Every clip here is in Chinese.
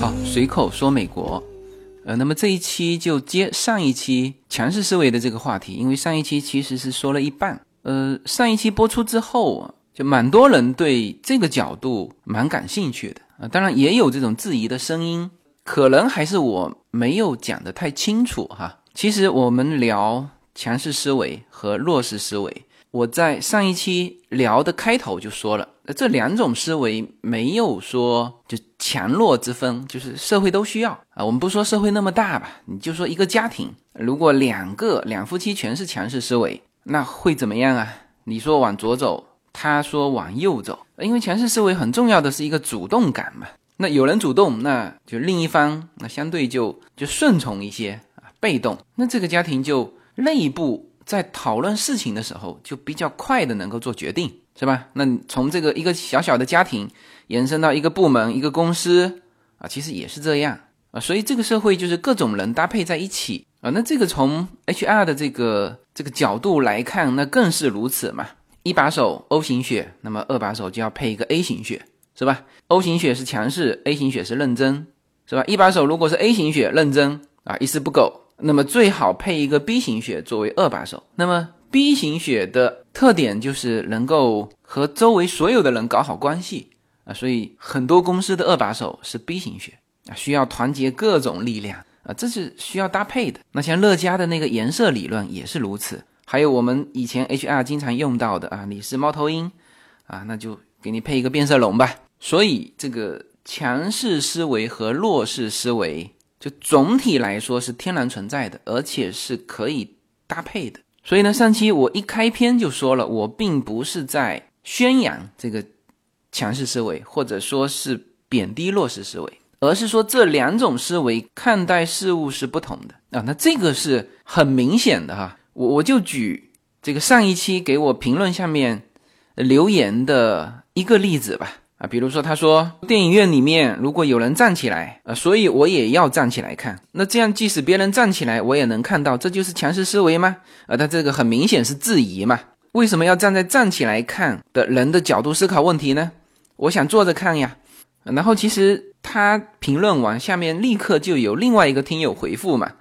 好，随口说美国。呃，那么这一期就接上一期强势思维的这个话题，因为上一期其实是说了一半。呃，上一期播出之后啊，就蛮多人对这个角度蛮感兴趣的啊，当然也有这种质疑的声音，可能还是我没有讲的太清楚哈。其实我们聊强势思维和弱势思维，我在上一期聊的开头就说了，这两种思维没有说就强弱之分，就是社会都需要啊。我们不说社会那么大吧，你就说一个家庭，如果两个两夫妻全是强势思维，那会怎么样啊？你说往左走，他说往右走，因为强势思维很重要的是一个主动感嘛。那有人主动，那就另一方那相对就就顺从一些啊。被动，那这个家庭就内部在讨论事情的时候就比较快的能够做决定，是吧？那从这个一个小小的家庭延伸到一个部门、一个公司啊，其实也是这样啊。所以这个社会就是各种人搭配在一起啊。那这个从 HR 的这个这个角度来看，那更是如此嘛。一把手 O 型血，那么二把手就要配一个 A 型血，是吧？O 型血是强势，A 型血是认真，是吧？一把手如果是 A 型血认真啊，一丝不苟。那么最好配一个 B 型血作为二把手。那么 B 型血的特点就是能够和周围所有的人搞好关系啊，所以很多公司的二把手是 B 型血啊，需要团结各种力量啊，这是需要搭配的。那像乐嘉的那个颜色理论也是如此，还有我们以前 HR 经常用到的啊，你是猫头鹰啊，那就给你配一个变色龙吧。所以这个强势思维和弱势思维。就总体来说是天然存在的，而且是可以搭配的。所以呢，上期我一开篇就说了，我并不是在宣扬这个强势思维，或者说是贬低弱势思维，而是说这两种思维看待事物是不同的啊。那这个是很明显的哈。我我就举这个上一期给我评论下面留言的一个例子吧。啊，比如说他说电影院里面如果有人站起来，啊，所以我也要站起来看。那这样即使别人站起来，我也能看到，这就是强势思维吗？啊，他这个很明显是质疑嘛。为什么要站在站起来看的人的角度思考问题呢？我想坐着看呀。然后其实他评论完下面立刻就有另外一个听友回复嘛，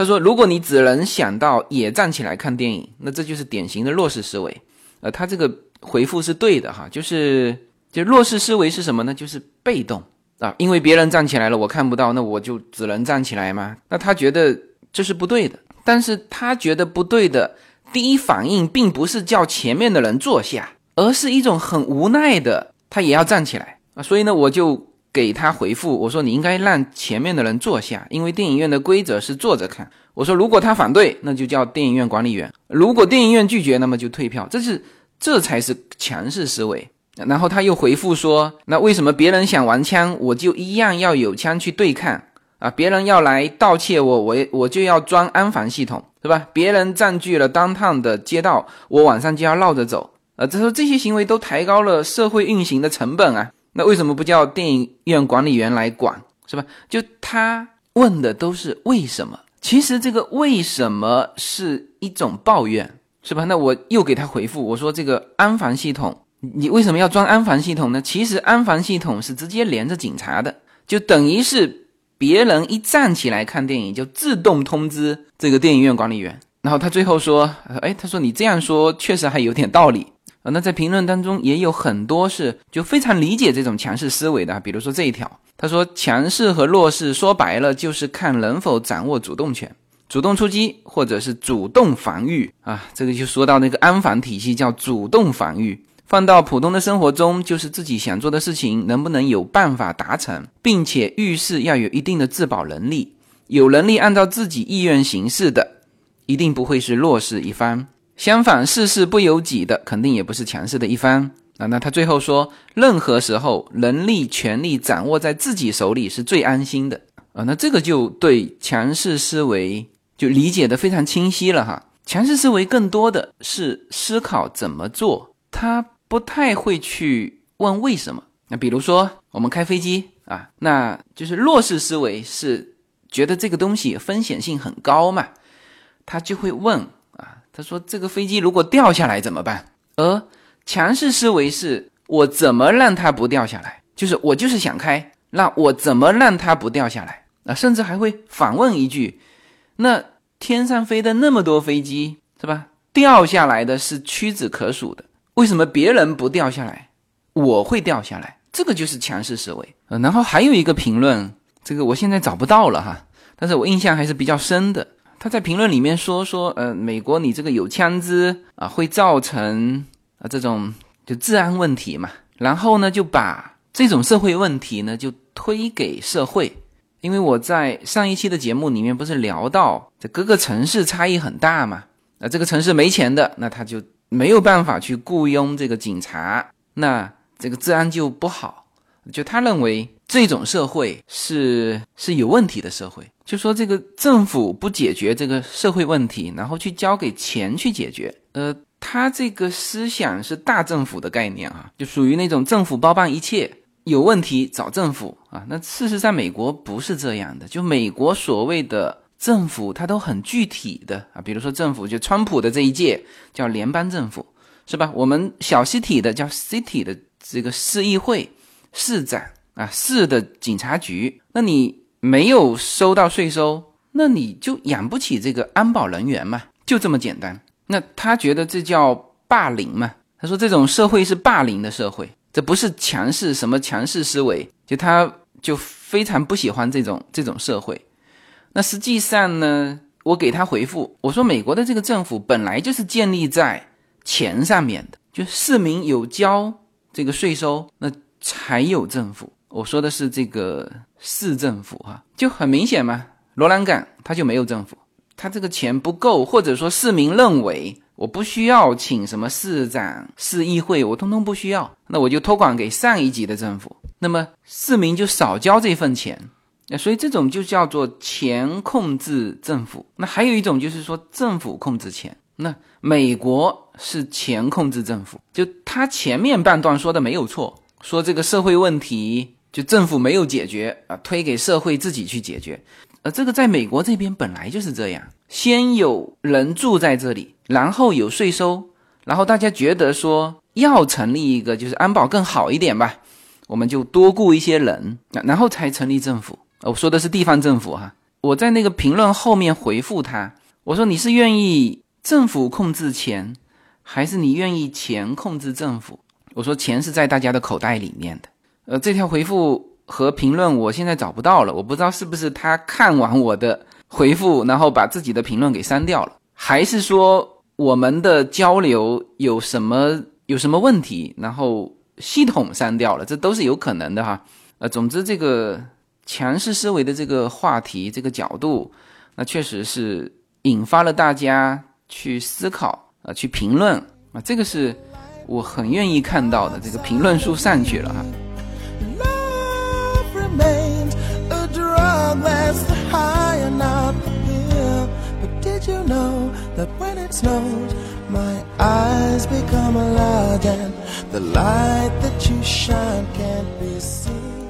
他说如果你只能想到也站起来看电影，那这就是典型的弱势思维。呃，他这个回复是对的哈，就是。就弱势思维是什么呢？就是被动啊，因为别人站起来了，我看不到，那我就只能站起来吗？那他觉得这是不对的，但是他觉得不对的第一反应并不是叫前面的人坐下，而是一种很无奈的，他也要站起来啊。所以呢，我就给他回复，我说你应该让前面的人坐下，因为电影院的规则是坐着看。我说如果他反对，那就叫电影院管理员；如果电影院拒绝，那么就退票。这是这才是强势思维。然后他又回复说：“那为什么别人想玩枪，我就一样要有枪去对抗啊？别人要来盗窃我，我我就要装安防系统，是吧？别人占据了当趟的街道，我晚上就要绕着走。啊，这说这些行为都抬高了社会运行的成本啊。那为什么不叫电影院管理员来管，是吧？就他问的都是为什么？其实这个为什么是一种抱怨，是吧？那我又给他回复，我说这个安防系统。”你为什么要装安防系统呢？其实安防系统是直接连着警察的，就等于是别人一站起来看电影，就自动通知这个电影院管理员。然后他最后说：“哎，他说你这样说确实还有点道理啊。”那在评论当中也有很多是就非常理解这种强势思维的，比如说这一条，他说强势和弱势说白了就是看能否掌握主动权，主动出击或者是主动防御啊。这个就说到那个安防体系叫主动防御。放到普通的生活中，就是自己想做的事情能不能有办法达成，并且遇事要有一定的自保能力，有能力按照自己意愿行事的，一定不会是弱势一方；相反，事事不由己的，肯定也不是强势的一方。啊，那他最后说，任何时候能力、权力掌握在自己手里是最安心的。啊，那这个就对强势思维就理解的非常清晰了哈。强势思维更多的是思考怎么做，他。不太会去问为什么。那比如说，我们开飞机啊，那就是弱势思维是觉得这个东西风险性很高嘛，他就会问，他说这个飞机如果掉下来怎么办？而强势思维是我怎么让它不掉下来？就是我就是想开，那我怎么让它不掉下来？啊，甚至还会反问一句：那天上飞的那么多飞机是吧？掉下来的是屈指可数的，为什么别人不掉下来，我会掉下来？这个就是强势思维。呃，然后还有一个评论，这个我现在找不到了哈，但是我印象还是比较深的。他在评论里面说说，呃，美国你这个有枪支啊，会造成啊这种就治安问题嘛。然后呢，就把这种社会问题呢就推给社会，因为我在上一期的节目里面不是聊到这各个城市差异很大嘛。那这个城市没钱的，那他就没有办法去雇佣这个警察，那这个治安就不好。就他认为这种社会是是有问题的社会，就说这个政府不解决这个社会问题，然后去交给钱去解决。呃，他这个思想是大政府的概念啊，就属于那种政府包办一切，有问题找政府啊。那事实上美国不是这样的，就美国所谓的。政府它都很具体的啊，比如说政府就川普的这一届叫联邦政府，是吧？我们小西体的叫 city 的这个市议会、市长啊、市的警察局，那你没有收到税收，那你就养不起这个安保人员嘛，就这么简单。那他觉得这叫霸凌嘛？他说这种社会是霸凌的社会，这不是强势什么强势思维，就他就非常不喜欢这种这种社会。那实际上呢，我给他回复，我说美国的这个政府本来就是建立在钱上面的，就市民有交这个税收，那才有政府。我说的是这个市政府哈，就很明显嘛，罗兰港他就没有政府，他这个钱不够，或者说市民认为我不需要请什么市长、市议会，我通通不需要，那我就托管给上一级的政府，那么市民就少交这份钱。那所以这种就叫做钱控制政府。那还有一种就是说政府控制钱。那美国是钱控制政府，就他前面半段说的没有错，说这个社会问题就政府没有解决啊，推给社会自己去解决。呃，这个在美国这边本来就是这样，先有人住在这里，然后有税收，然后大家觉得说要成立一个就是安保更好一点吧，我们就多雇一些人，然后才成立政府。我说的是地方政府哈，我在那个评论后面回复他，我说你是愿意政府控制钱，还是你愿意钱控制政府？我说钱是在大家的口袋里面的。呃，这条回复和评论我现在找不到了，我不知道是不是他看完我的回复，然后把自己的评论给删掉了，还是说我们的交流有什么有什么问题，然后系统删掉了，这都是有可能的哈。呃，总之这个。强势思维的这个话题，这个角度，那确实是引发了大家去思考啊，去评论啊，这个是我很愿意看到的。这个评论数上去了哈。unless the high and not the hill. But did you know that when it snows, my eyes become large, and the light that you shine can't be seen?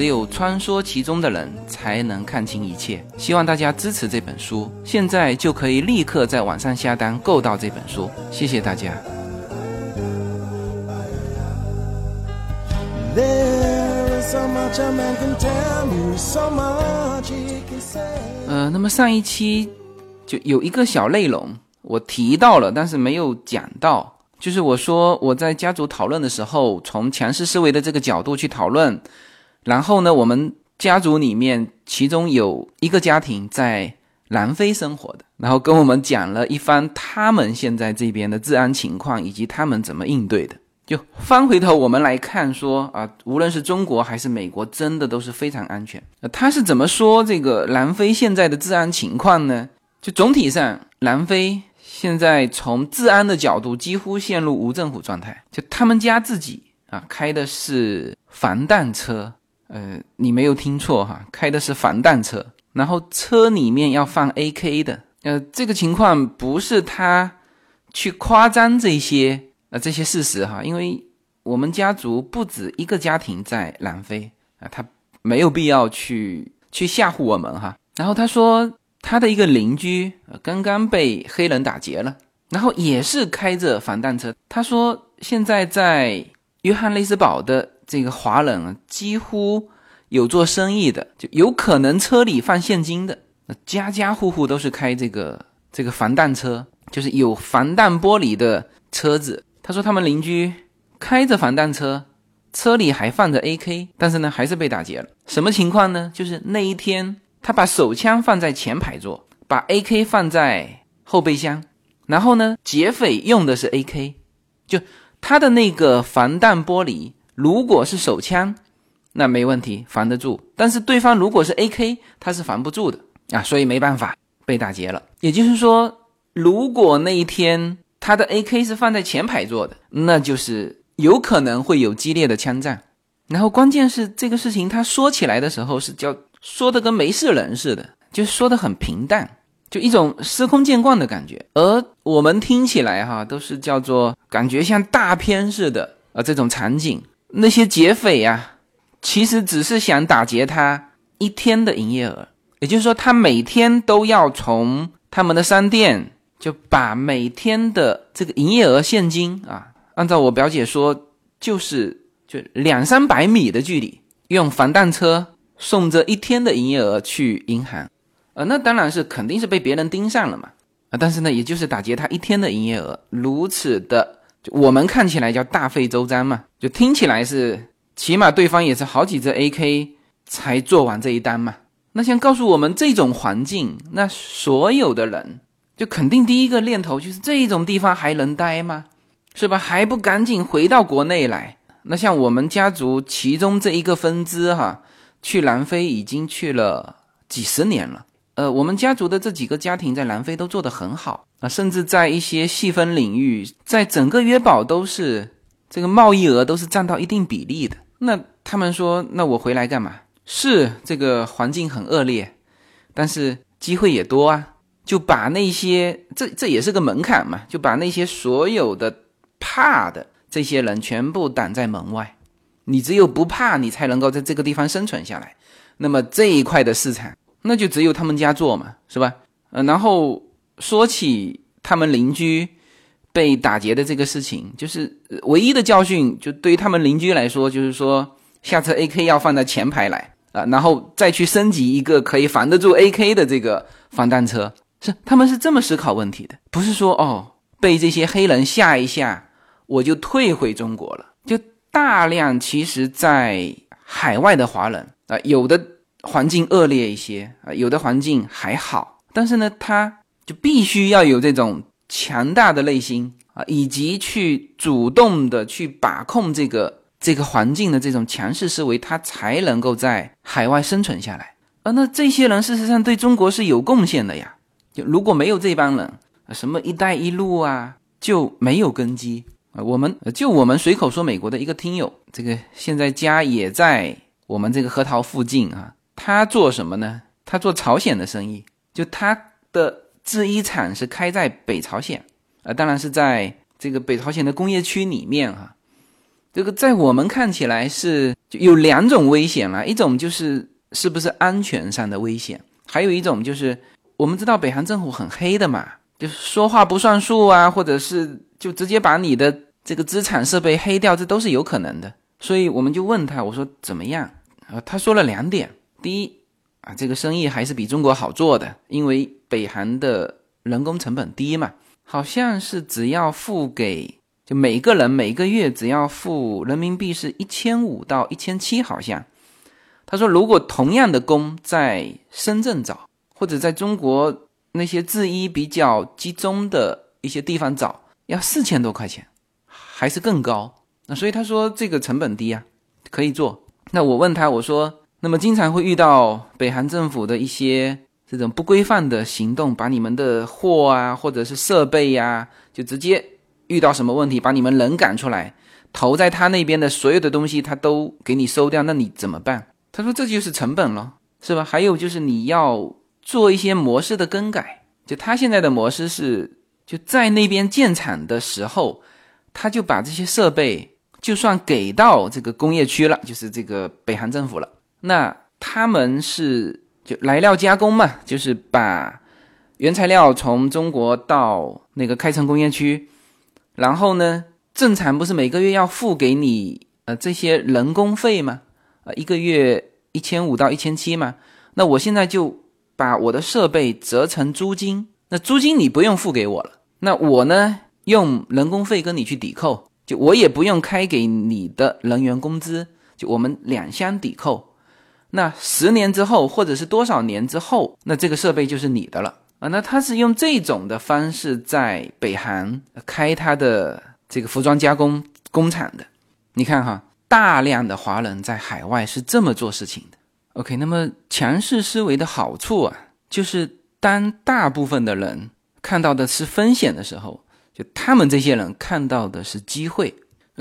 只有穿梭其中的人才能看清一切。希望大家支持这本书，现在就可以立刻在网上下单购到这本书。谢谢大家。呃，那么上一期就有一个小内容我提到了，但是没有讲到，就是我说我在家族讨论的时候，从强势思维的这个角度去讨论。然后呢，我们家族里面其中有一个家庭在南非生活的，然后跟我们讲了一番他们现在这边的治安情况以及他们怎么应对的。就翻回头我们来看，说啊，无论是中国还是美国，真的都是非常安全。他是怎么说这个南非现在的治安情况呢？就总体上，南非现在从治安的角度几乎陷入无政府状态。就他们家自己啊，开的是防弹车，呃，你没有听错哈，开的是防弹车，然后车里面要放 AK 的，呃，这个情况不是他去夸张这些啊这些事实哈，因为我们家族不止一个家庭在南非啊，他没有必要去去吓唬我们哈。然后他说。他的一个邻居刚刚被黑人打劫了，然后也是开着防弹车。他说，现在在约翰内斯堡的这个华人啊几乎有做生意的，就有可能车里放现金的，那家家户户都是开这个这个防弹车，就是有防弹玻璃的车子。他说，他们邻居开着防弹车，车里还放着 AK，但是呢，还是被打劫了。什么情况呢？就是那一天。他把手枪放在前排座，把 AK 放在后备箱，然后呢，劫匪用的是 AK，就他的那个防弹玻璃，如果是手枪，那没问题，防得住；但是对方如果是 AK，他是防不住的啊，所以没办法被打劫了。也就是说，如果那一天他的 AK 是放在前排座的，那就是有可能会有激烈的枪战。然后关键是这个事情他说起来的时候是叫。说的跟没事人似的，就说的很平淡，就一种司空见惯的感觉。而我们听起来哈，都是叫做感觉像大片似的啊，这种场景。那些劫匪呀，其实只是想打劫他一天的营业额，也就是说，他每天都要从他们的商店就把每天的这个营业额现金啊，按照我表姐说，就是就两三百米的距离，用防弹车。送这一天的营业额去银行，呃，那当然是肯定是被别人盯上了嘛，啊，但是呢，也就是打劫他一天的营业额，如此的，就我们看起来叫大费周章嘛，就听起来是起码对方也是好几只 AK 才做完这一单嘛。那像告诉我们这种环境，那所有的人就肯定第一个念头就是这种地方还能待吗？是吧？还不赶紧回到国内来？那像我们家族其中这一个分支哈。去南非已经去了几十年了，呃，我们家族的这几个家庭在南非都做得很好啊，甚至在一些细分领域，在整个约堡都是这个贸易额都是占到一定比例的。那他们说，那我回来干嘛？是这个环境很恶劣，但是机会也多啊，就把那些这这也是个门槛嘛，就把那些所有的怕的这些人全部挡在门外。你只有不怕，你才能够在这个地方生存下来。那么这一块的市场，那就只有他们家做嘛，是吧？呃，然后说起他们邻居被打劫的这个事情，就是唯一的教训，就对于他们邻居来说，就是说下次 AK 要放在前排来啊，然后再去升级一个可以防得住 AK 的这个防弹车。是他们是这么思考问题的，不是说哦被这些黑人吓一吓，我就退回中国了，就。大量其实，在海外的华人啊，有的环境恶劣一些啊，有的环境还好，但是呢，他就必须要有这种强大的内心啊，以及去主动的去把控这个这个环境的这种强势思维，他才能够在海外生存下来。啊，那这些人事实上对中国是有贡献的呀。就如果没有这帮人，什么“一带一路”啊，就没有根基。啊，我们就我们随口说，美国的一个听友，这个现在家也在我们这个核桃附近啊。他做什么呢？他做朝鲜的生意，就他的制衣厂是开在北朝鲜，啊，当然是在这个北朝鲜的工业区里面哈。这个在我们看起来是有两种危险了，一种就是是不是安全上的危险，还有一种就是我们知道北韩政府很黑的嘛，就是说话不算数啊，或者是。就直接把你的这个资产设备黑掉，这都是有可能的。所以我们就问他，我说怎么样？啊，他说了两点。第一，啊，这个生意还是比中国好做的，因为北韩的人工成本低嘛，好像是只要付给就每个人每个月只要付人民币是一千五到一千七，好像。他说，如果同样的工在深圳找，或者在中国那些制衣比较集中的一些地方找。要四千多块钱，还是更高？那所以他说这个成本低啊，可以做。那我问他，我说，那么经常会遇到北韩政府的一些这种不规范的行动，把你们的货啊或者是设备呀，就直接遇到什么问题，把你们人赶出来，投在他那边的所有的东西，他都给你收掉，那你怎么办？他说这就是成本了，是吧？还有就是你要做一些模式的更改，就他现在的模式是就在那边建厂的时候，他就把这些设备就算给到这个工业区了，就是这个北韩政府了。那他们是就来料加工嘛，就是把原材料从中国到那个开城工业区，然后呢，正常不是每个月要付给你呃这些人工费吗？呃，一个月一千五到一千七嘛。那我现在就把我的设备折成租金，那租金你不用付给我了，那我呢用人工费跟你去抵扣，就我也不用开给你的人员工资，就我们两相抵扣。那十年之后，或者是多少年之后，那这个设备就是你的了啊！那他是用这种的方式在北韩开他的这个服装加工工厂的。你看哈，大量的华人在海外是这么做事情的。OK，那么强势思维的好处啊，就是当大部分的人看到的是风险的时候，就他们这些人看到的是机会。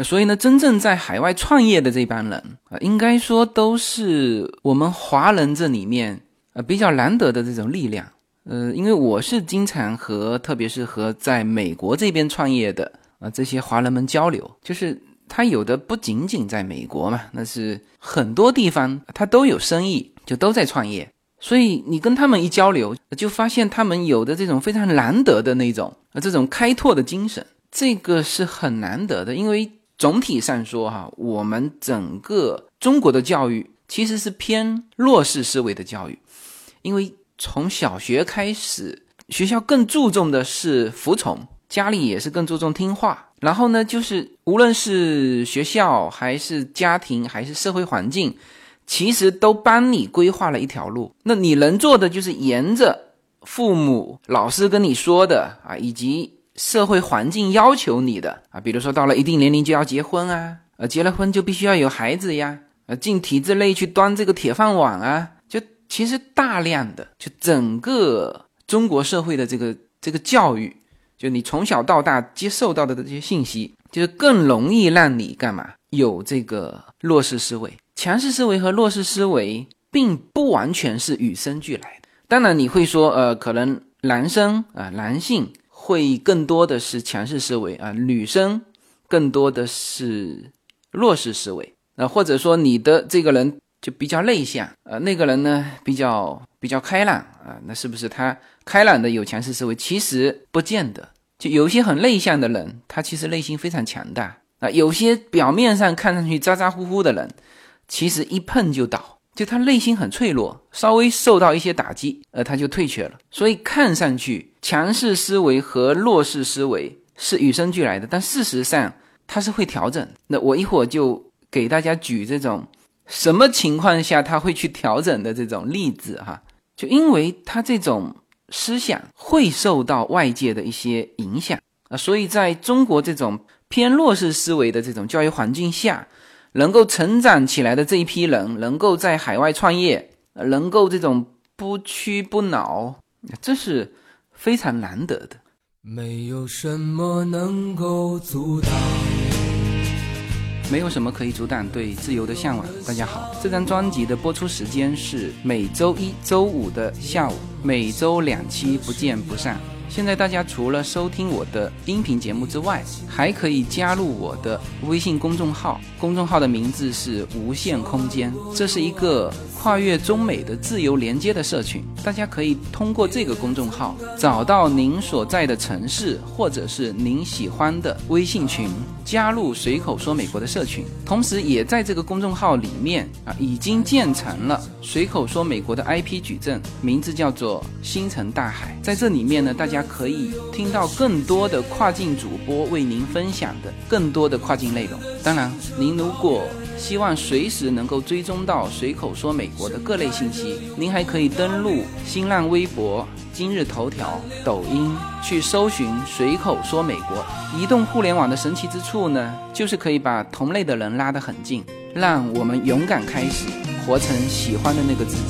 所以呢，真正在海外创业的这帮人啊，应该说都是我们华人这里面呃比较难得的这种力量。呃，因为我是经常和特别是和在美国这边创业的啊这些华人们交流，就是他有的不仅仅在美国嘛，那是很多地方他都有生意，就都在创业。所以你跟他们一交流，就发现他们有的这种非常难得的那种啊这种开拓的精神，这个是很难得的，因为。总体上说，哈，我们整个中国的教育其实是偏弱势思维的教育，因为从小学开始，学校更注重的是服从，家里也是更注重听话。然后呢，就是无论是学校还是家庭还是社会环境，其实都帮你规划了一条路。那你能做的就是沿着父母、老师跟你说的啊，以及。社会环境要求你的啊，比如说到了一定年龄就要结婚啊，呃，结了婚就必须要有孩子呀，呃，进体制内去端这个铁饭碗啊，就其实大量的就整个中国社会的这个这个教育，就你从小到大接受到的这些信息，就是更容易让你干嘛有这个弱势思维、强势思维和弱势思维，并不完全是与生俱来的。当然你会说，呃，可能男生啊，男性。会更多的是强势思维啊，女生更多的是弱势思维啊，或者说你的这个人就比较内向啊，那个人呢比较比较开朗啊，那是不是他开朗的有强势思维？其实不见得，就有些很内向的人，他其实内心非常强大啊，有些表面上看上去咋咋呼呼的人，其实一碰就倒。就他内心很脆弱，稍微受到一些打击，呃，他就退却了。所以看上去强势思维和弱势思维是与生俱来的，但事实上他是会调整。那我一会儿就给大家举这种什么情况下他会去调整的这种例子哈。就因为他这种思想会受到外界的一些影响啊，所以在中国这种偏弱势思维的这种教育环境下。能够成长起来的这一批人，能够在海外创业，能够这种不屈不挠，这是非常难得的。没有什么能够阻挡，没有什么可以阻挡对自由的向往。大家好，这张专辑的播出时间是每周一周五的下午，每周两期，不见不散。现在大家除了收听我的音频节目之外，还可以加入我的微信公众号，公众号的名字是无限空间，这是一个跨越中美的自由连接的社群。大家可以通过这个公众号找到您所在的城市或者是您喜欢的微信群，加入随口说美国的社群。同时，也在这个公众号里面啊，已经建成了随口说美国的 IP 矩阵，名字叫做星辰大海。在这里面呢，大家。可以听到更多的跨境主播为您分享的更多的跨境内容。当然，您如果希望随时能够追踪到随口说美国的各类信息，您还可以登录新浪微博、今日头条、抖音去搜寻随口说美国。移动互联网的神奇之处呢，就是可以把同类的人拉得很近，让我们勇敢开始，活成喜欢的那个自己。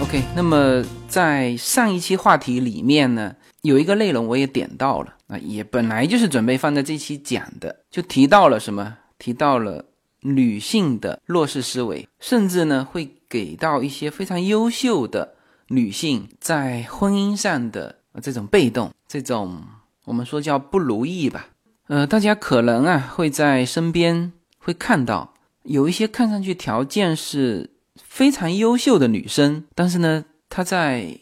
OK，那么在上一期话题里面呢，有一个内容我也点到了啊，也本来就是准备放在这期讲的，就提到了什么？提到了女性的弱势思维，甚至呢会给到一些非常优秀的女性在婚姻上的这种被动，这种我们说叫不如意吧。呃，大家可能啊会在身边会看到有一些看上去条件是。非常优秀的女生，但是呢，她在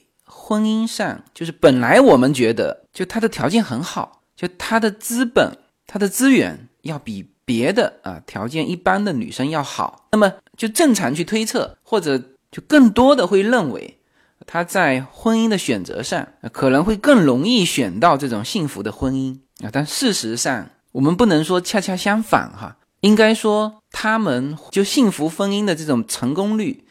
婚姻上就是本来我们觉得就她的条件很好，就她的资本、她的资源要比别的啊条件一般的女生要好，那么就正常去推测，或者就更多的会认为她在婚姻的选择上可能会更容易选到这种幸福的婚姻啊，但事实上我们不能说恰恰相反哈。应该说，他们就幸福婚姻的这种成功率，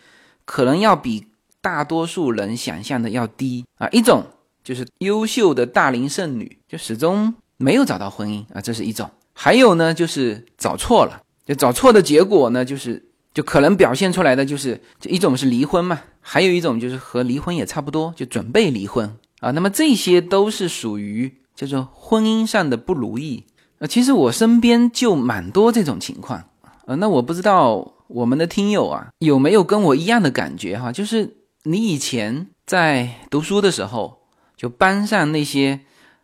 可能要比大多数人想象的要低啊。一种就是优秀的大龄剩女，就始终没有找到婚姻啊，这是一种；还有呢，就是找错了，就找错的结果呢，就是就可能表现出来的就是，就一种是离婚嘛，还有一种就是和离婚也差不多，就准备离婚啊。那么这些都是属于叫做婚姻上的不如意。呃，其实我身边就蛮多这种情况，呃，那我不知道我们的听友啊有没有跟我一样的感觉哈，就是你以前在读书的时候，就班上那些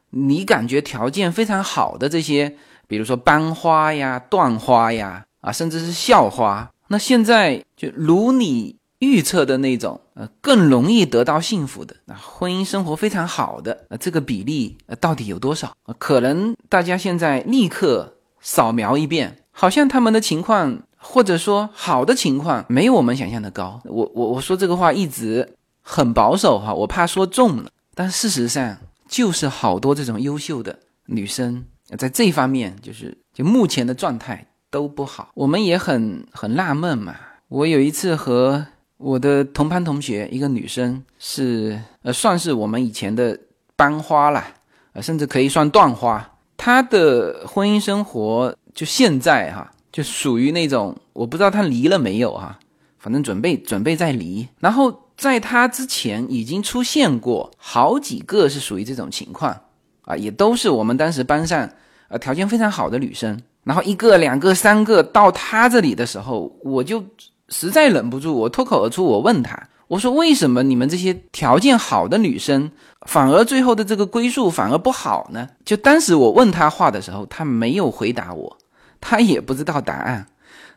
你感觉条件非常好的这些，比如说班花呀、段花呀，啊，甚至是校花，那现在就如你。预测的那种，呃，更容易得到幸福的，啊，婚姻生活非常好的，呃，这个比例，呃，到底有多少？可能大家现在立刻扫描一遍，好像他们的情况，或者说好的情况，没有我们想象的高。我我我说这个话一直很保守哈，我怕说重了。但事实上，就是好多这种优秀的女生，在这方面，就是就目前的状态都不好。我们也很很纳闷嘛。我有一次和我的同班同学，一个女生是呃，算是我们以前的班花啦，呃，甚至可以算段花。她的婚姻生活就现在哈，就属于那种我不知道他离了没有哈，反正准备准备再离。然后在他之前已经出现过好几个是属于这种情况啊，也都是我们当时班上呃条件非常好的女生。然后一个、两个、三个到他这里的时候，我就。实在忍不住，我脱口而出，我问他：“我说为什么你们这些条件好的女生，反而最后的这个归宿反而不好呢？”就当时我问他话的时候，他没有回答我，他也不知道答案，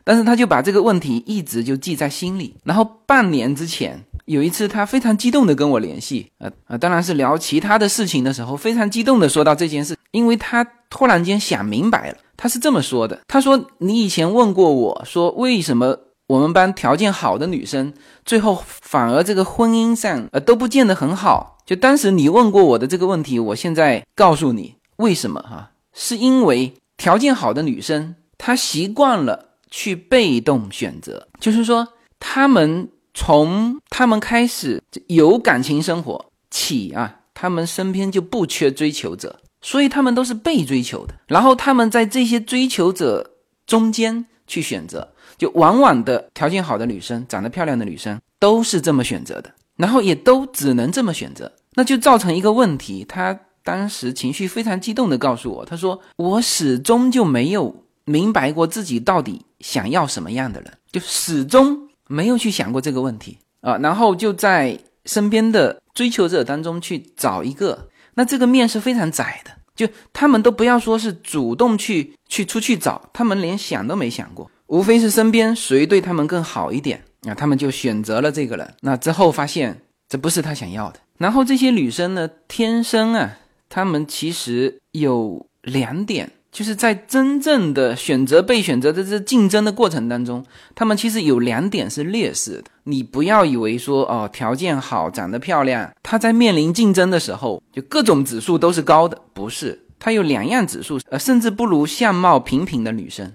但是他就把这个问题一直就记在心里。然后半年之前有一次，他非常激动的跟我联系，呃呃，当然是聊其他的事情的时候，非常激动的说到这件事，因为他突然间想明白了，他是这么说的：“他说你以前问过我说为什么？”我们班条件好的女生，最后反而这个婚姻上呃都不见得很好。就当时你问过我的这个问题，我现在告诉你为什么哈？是因为条件好的女生她习惯了去被动选择，就是说她们从她们开始有感情生活起啊，她们身边就不缺追求者，所以她们都是被追求的。然后她们在这些追求者中间去选择。就往往的条件好的女生，长得漂亮的女生都是这么选择的，然后也都只能这么选择，那就造成一个问题。她当时情绪非常激动地告诉我，他说：“我始终就没有明白过自己到底想要什么样的人，就始终没有去想过这个问题啊。”然后就在身边的追求者当中去找一个，那这个面是非常窄的，就他们都不要说是主动去去出去找，他们连想都没想过。无非是身边谁对他们更好一点啊，他们就选择了这个人。那之后发现这不是他想要的。然后这些女生呢，天生啊，他们其实有两点，就是在真正的选择被选择的这竞争的过程当中，他们其实有两点是劣势的。你不要以为说哦，条件好、长得漂亮，她在面临竞争的时候，就各种指数都是高的，不是。她有两样指数，呃，甚至不如相貌平平的女生。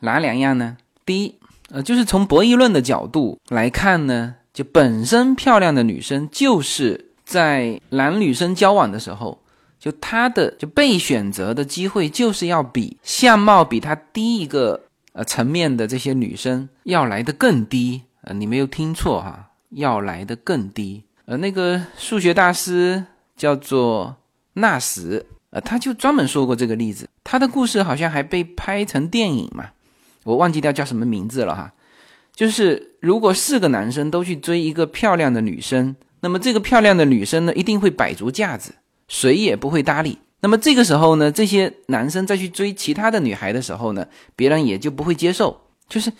哪两样呢？第一，呃，就是从博弈论的角度来看呢，就本身漂亮的女生，就是在男女生交往的时候，就他的就被选择的机会，就是要比相貌比他低一个呃层面的这些女生要来的更低。呃，你没有听错哈，要来的更低。呃，那个数学大师叫做纳什，呃，他就专门说过这个例子。他的故事好像还被拍成电影嘛，我忘记掉叫什么名字了哈。就是如果四个男生都去追一个漂亮的女生，那么这个漂亮的女生呢，一定会摆足架子，谁也不会搭理。那么这个时候呢，这些男生再去追其他的女孩的时候呢，别人也就不会接受。就是，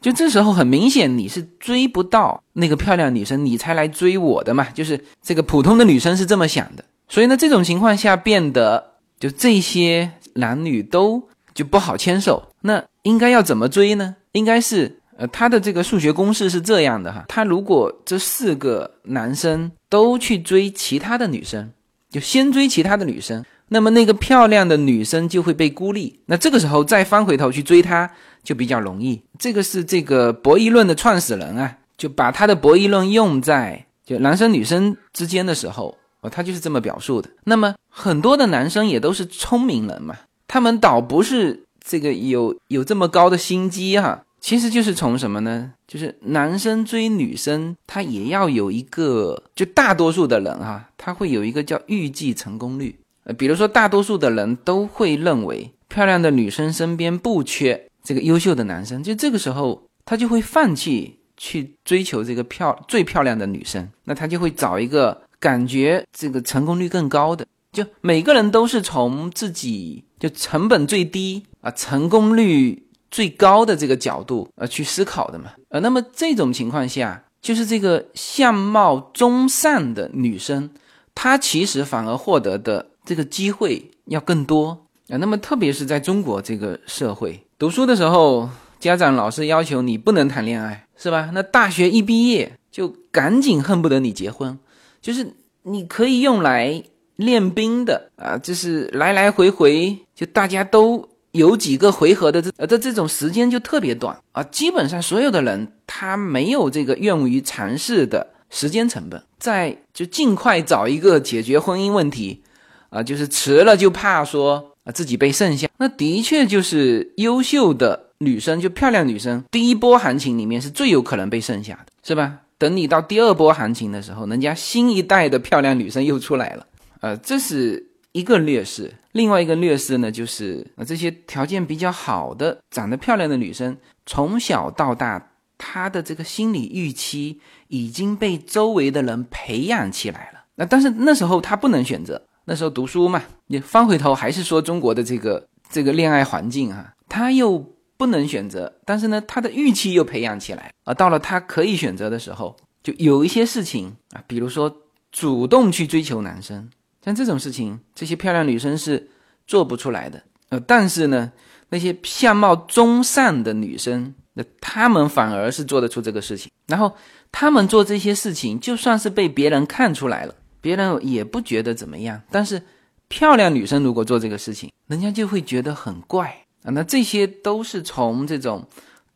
就这时候很明显你是追不到那个漂亮女生，你才来追我的嘛。就是这个普通的女生是这么想的。所以呢，这种情况下变得就这些男女都就不好牵手。那应该要怎么追呢？应该是。呃，他的这个数学公式是这样的哈，他如果这四个男生都去追其他的女生，就先追其他的女生，那么那个漂亮的女生就会被孤立，那这个时候再翻回头去追她就比较容易。这个是这个博弈论的创始人啊，就把他的博弈论用在就男生女生之间的时候，哦，他就是这么表述的。那么很多的男生也都是聪明人嘛，他们倒不是这个有有这么高的心机哈。其实就是从什么呢？就是男生追女生，他也要有一个，就大多数的人哈，他会有一个叫预计成功率。呃，比如说大多数的人都会认为，漂亮的女生身边不缺这个优秀的男生，就这个时候他就会放弃去追求这个漂最漂亮的女生，那他就会找一个感觉这个成功率更高的。就每个人都是从自己就成本最低啊，成功率。最高的这个角度呃去思考的嘛，呃，那么这种情况下，就是这个相貌中上的女生，她其实反而获得的这个机会要更多啊。那么特别是在中国这个社会，读书的时候，家长老师要求你不能谈恋爱，是吧？那大学一毕业就赶紧恨不得你结婚，就是你可以用来练兵的啊，就是来来回回就大家都。有几个回合的这呃的这种时间就特别短啊，基本上所有的人他没有这个愿于尝试的时间成本，在就尽快找一个解决婚姻问题啊，就是迟了就怕说啊自己被剩下。那的确就是优秀的女生，就漂亮女生，第一波行情里面是最有可能被剩下的，是吧？等你到第二波行情的时候，人家新一代的漂亮女生又出来了，呃，这是。一个劣势，另外一个劣势呢，就是啊，这些条件比较好的、长得漂亮的女生，从小到大，她的这个心理预期已经被周围的人培养起来了。那但是那时候她不能选择，那时候读书嘛，你翻回头还是说中国的这个这个恋爱环境啊，她又不能选择，但是呢，她的预期又培养起来啊，到了她可以选择的时候，就有一些事情啊，比如说主动去追求男生。像这种事情，这些漂亮女生是做不出来的。呃，但是呢，那些相貌中上的女生，那她们反而是做得出这个事情。然后她们做这些事情，就算是被别人看出来了，别人也不觉得怎么样。但是漂亮女生如果做这个事情，人家就会觉得很怪啊。那这些都是从这种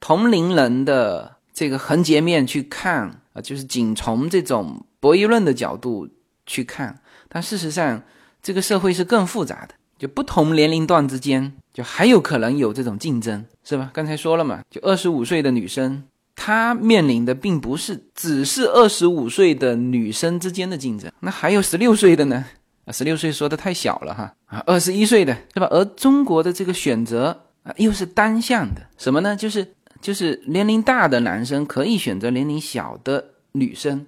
同龄人的这个横截面去看啊，就是仅从这种博弈论的角度去看。但事实上，这个社会是更复杂的，就不同年龄段之间，就还有可能有这种竞争，是吧？刚才说了嘛，就二十五岁的女生，她面临的并不是只是二十五岁的女生之间的竞争，那还有十六岁的呢？啊，十六岁说的太小了哈，啊，二十一岁的是吧？而中国的这个选择啊，又是单向的，什么呢？就是就是年龄大的男生可以选择年龄小的女生，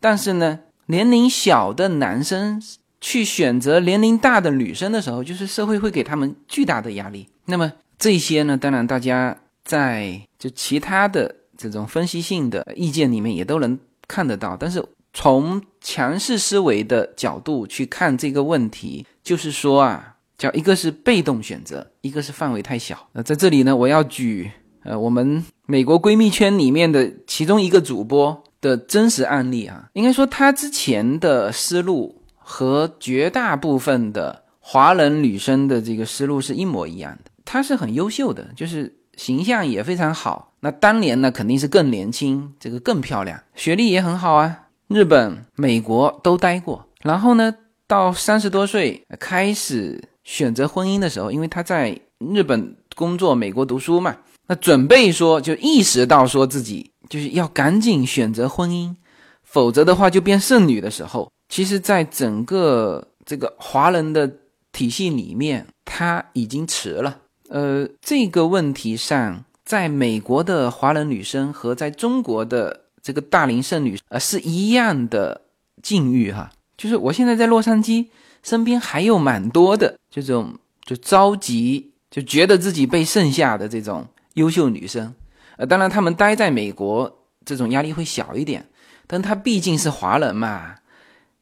但是呢？年龄小的男生去选择年龄大的女生的时候，就是社会会给他们巨大的压力。那么这些呢，当然大家在就其他的这种分析性的意见里面也都能看得到。但是从强势思维的角度去看这个问题，就是说啊，叫一个是被动选择，一个是范围太小。那在这里呢，我要举呃我们美国闺蜜圈里面的其中一个主播。的真实案例啊，应该说他之前的思路和绝大部分的华人女生的这个思路是一模一样的。她是很优秀的，就是形象也非常好。那当年呢，肯定是更年轻，这个更漂亮，学历也很好啊，日本、美国都待过。然后呢，到三十多岁开始选择婚姻的时候，因为她在日本工作，美国读书嘛，那准备说就意识到说自己。就是要赶紧选择婚姻，否则的话就变剩女的时候，其实，在整个这个华人的体系里面，他已经迟了。呃，这个问题上，在美国的华人女生和在中国的这个大龄剩女，呃，是一样的境遇哈。就是我现在在洛杉矶，身边还有蛮多的这种就着急，就觉得自己被剩下的这种优秀女生。呃，当然，他们待在美国，这种压力会小一点，但他毕竟是华人嘛。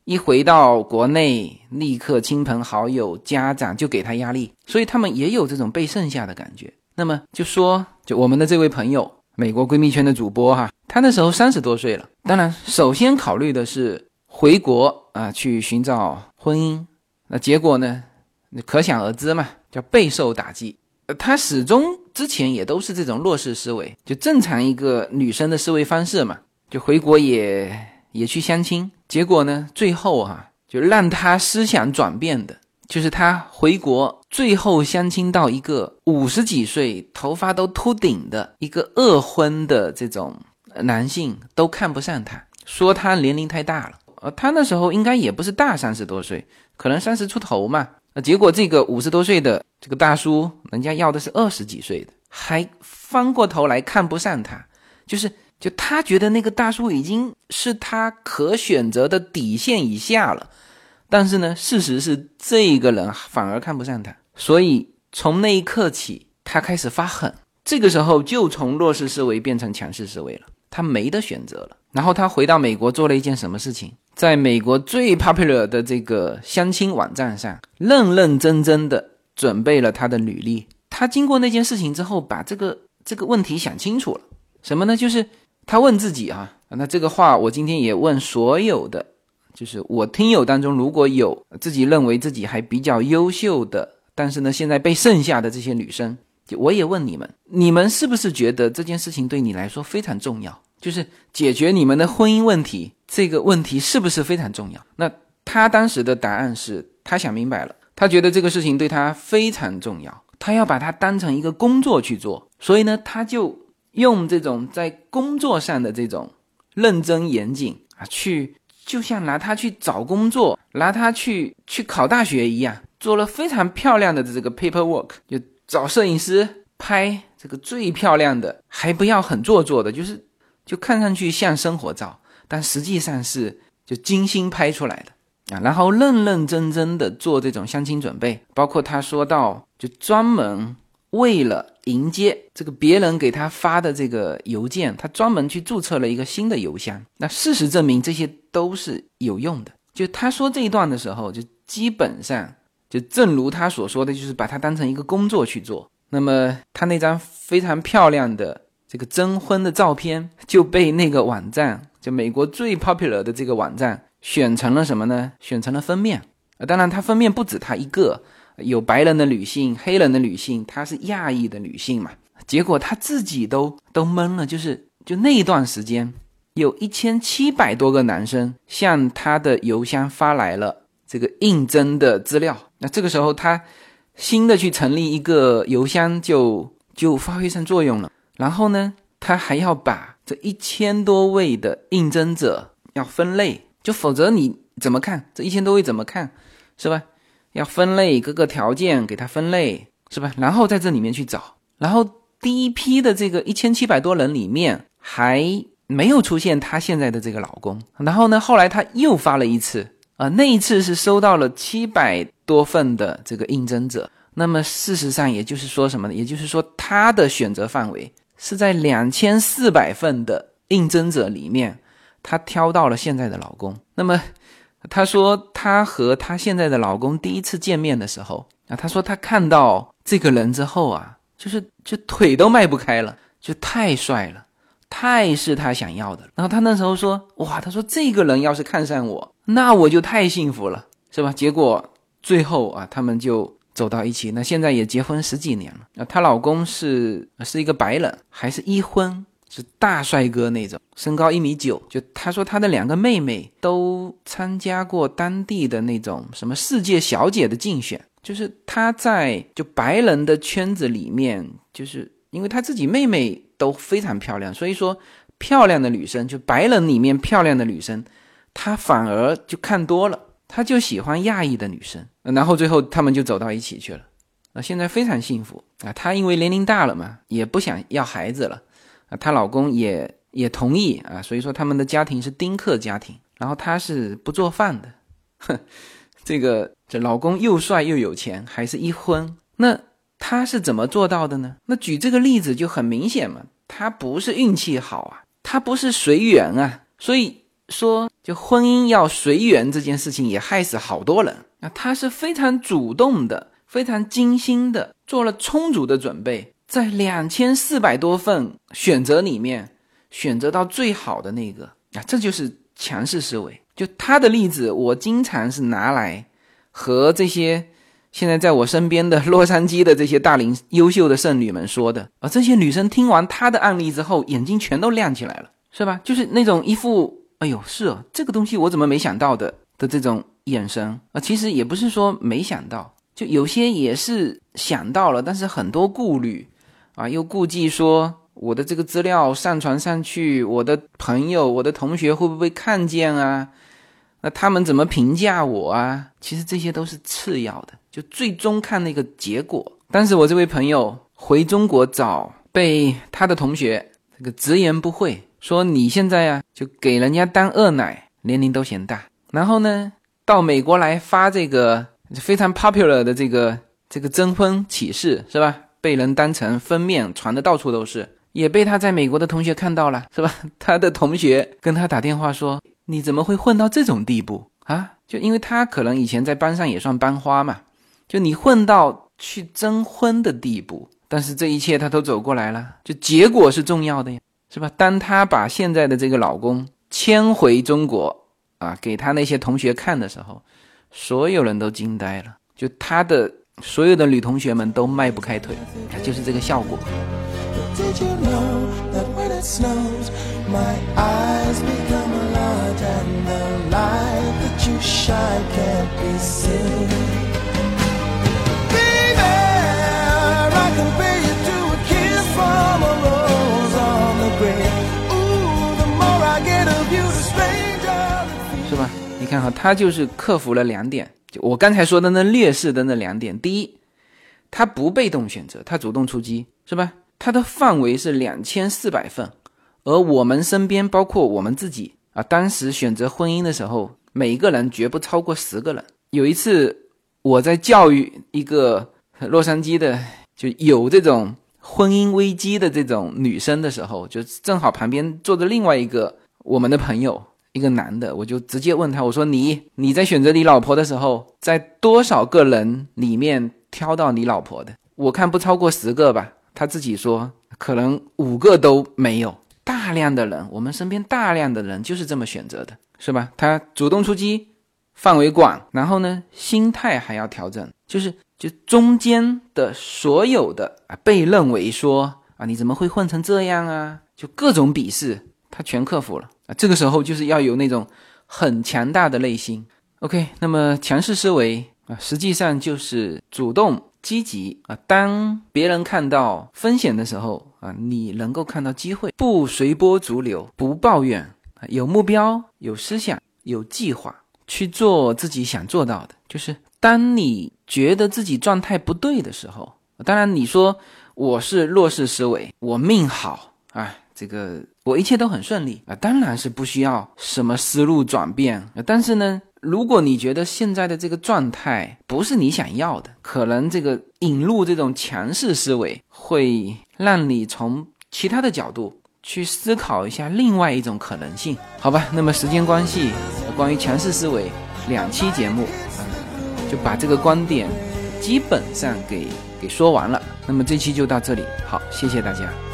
一回到国内，立刻亲朋好友、家长就给他压力，所以他们也有这种被剩下的感觉。那么就说，就我们的这位朋友，美国闺蜜圈的主播哈，她那时候三十多岁了。当然，首先考虑的是回国啊，去寻找婚姻。那结果呢，可想而知嘛，叫备受打击。她始终之前也都是这种弱势思维，就正常一个女生的思维方式嘛，就回国也也去相亲。结果呢？最后哈，就让他思想转变的，就是他回国，最后相亲到一个五十几岁、头发都秃顶的一个二婚的这种男性，都看不上他，说他年龄太大了。呃，他那时候应该也不是大三十多岁，可能三十出头嘛。那，结果这个五十多岁的这个大叔，人家要的是二十几岁的，还翻过头来看不上他，就是。就他觉得那个大叔已经是他可选择的底线以下了，但是呢，事实是这个人反而看不上他，所以从那一刻起，他开始发狠。这个时候就从弱势思维变成强势思维了，他没得选择了。然后他回到美国做了一件什么事情？在美国最 popular 的这个相亲网站上，认认真真的准备了他的履历。他经过那件事情之后，把这个这个问题想清楚了，什么呢？就是。他问自己啊，那这个话我今天也问所有的，就是我听友当中如果有自己认为自己还比较优秀的，但是呢现在被剩下的这些女生，就我也问你们，你们是不是觉得这件事情对你来说非常重要？就是解决你们的婚姻问题，这个问题是不是非常重要？那他当时的答案是他想明白了，他觉得这个事情对他非常重要，他要把它当成一个工作去做，所以呢他就。用这种在工作上的这种认真严谨啊，去就像拿它去找工作，拿它去去考大学一样，做了非常漂亮的这个 paperwork，就找摄影师拍这个最漂亮的，还不要很做作的，就是就看上去像生活照，但实际上是就精心拍出来的啊，然后认认真真的做这种相亲准备，包括他说到就专门。为了迎接这个别人给他发的这个邮件，他专门去注册了一个新的邮箱。那事实证明，这些都是有用的。就他说这一段的时候，就基本上就正如他所说的，就是把它当成一个工作去做。那么他那张非常漂亮的这个征婚的照片就被那个网站，就美国最 popular 的这个网站选成了什么呢？选成了封面。啊，当然他封面不止他一个。有白人的女性，黑人的女性，她是亚裔的女性嘛？结果她自己都都懵了，就是就那一段时间，有一千七百多个男生向她的邮箱发来了这个应征的资料。那这个时候，她新的去成立一个邮箱就就发挥上作用了。然后呢，他还要把这一千多位的应征者要分类，就否则你怎么看这一千多位怎么看，是吧？要分类各个条件给他分类是吧？然后在这里面去找，然后第一批的这个一千七百多人里面还没有出现她现在的这个老公。然后呢，后来她又发了一次啊，那一次是收到了七百多份的这个应征者。那么事实上也就是说什么呢？也就是说她的选择范围是在两千四百份的应征者里面，她挑到了现在的老公。那么。她说，她和她现在的老公第一次见面的时候啊，她说她看到这个人之后啊，就是就腿都迈不开了，就太帅了，太是她想要的。然后她那时候说，哇，她说这个人要是看上我，那我就太幸福了，是吧？结果最后啊，他们就走到一起，那现在也结婚十几年了。那，她老公是是一个白人，还是一婚。是大帅哥那种，身高一米九。就她说她的两个妹妹都参加过当地的那种什么世界小姐的竞选，就是她在就白人的圈子里面，就是因为她自己妹妹都非常漂亮，所以说漂亮的女生，就白人里面漂亮的女生，她反而就看多了，他就喜欢亚裔的女生，然后最后他们就走到一起去了。啊，现在非常幸福啊！她因为年龄大了嘛，也不想要孩子了啊，她老公也也同意啊，所以说他们的家庭是丁克家庭，然后她是不做饭的，哼，这个这老公又帅又有钱，还是一婚，那她是怎么做到的呢？那举这个例子就很明显嘛，她不是运气好啊，她不是随缘啊，所以说就婚姻要随缘这件事情也害死好多人啊，他是非常主动的。非常精心的做了充足的准备，在两千四百多份选择里面选择到最好的那个啊，这就是强势思维。就他的例子，我经常是拿来和这些现在在我身边的洛杉矶的这些大龄优秀的剩女们说的啊。这些女生听完他的案例之后，眼睛全都亮起来了，是吧？就是那种一副哎呦，是哦，这个东西我怎么没想到的的这种眼神啊。其实也不是说没想到。就有些也是想到了，但是很多顾虑，啊，又顾忌说我的这个资料上传上去，我的朋友、我的同学会不会看见啊？那他们怎么评价我啊？其实这些都是次要的，就最终看那个结果。但是我这位朋友回中国早，被他的同学这个直言不讳说你现在啊，就给人家当二奶，年龄都嫌大。然后呢，到美国来发这个。非常 popular 的这个这个征婚启事是吧？被人当成封面传的到处都是，也被他在美国的同学看到了是吧？他的同学跟他打电话说：“你怎么会混到这种地步啊？”就因为他可能以前在班上也算班花嘛，就你混到去征婚的地步，但是这一切他都走过来了，就结果是重要的呀，是吧？当她把现在的这个老公牵回中国啊，给她那些同学看的时候。所有人都惊呆了，就她的所有的女同学们都迈不开腿，就是这个效果。啊，他就是克服了两点，就我刚才说的那劣势的那两点。第一，他不被动选择，他主动出击，是吧？他的范围是两千四百份，而我们身边，包括我们自己啊，当时选择婚姻的时候，每一个人绝不超过十个人。有一次，我在教育一个洛杉矶的就有这种婚姻危机的这种女生的时候，就正好旁边坐着另外一个我们的朋友。一个男的，我就直接问他，我说你你在选择你老婆的时候，在多少个人里面挑到你老婆的？我看不超过十个吧。他自己说可能五个都没有。大量的人，我们身边大量的人就是这么选择的，是吧？他主动出击，范围广，然后呢，心态还要调整，就是就中间的所有的啊，被认为说啊，你怎么会混成这样啊？就各种鄙视，他全克服了。这个时候就是要有那种很强大的内心。OK，那么强势思维啊，实际上就是主动积极啊。当别人看到风险的时候啊，你能够看到机会，不随波逐流，不抱怨，有目标、有思想、有计划去做自己想做到的。就是当你觉得自己状态不对的时候，当然你说我是弱势思维，我命好啊。这个我一切都很顺利啊，当然是不需要什么思路转变。但是呢，如果你觉得现在的这个状态不是你想要的，可能这个引入这种强势思维，会让你从其他的角度去思考一下另外一种可能性，好吧？那么时间关系，关于强势思维两期节目啊，就把这个观点基本上给给说完了。那么这期就到这里，好，谢谢大家。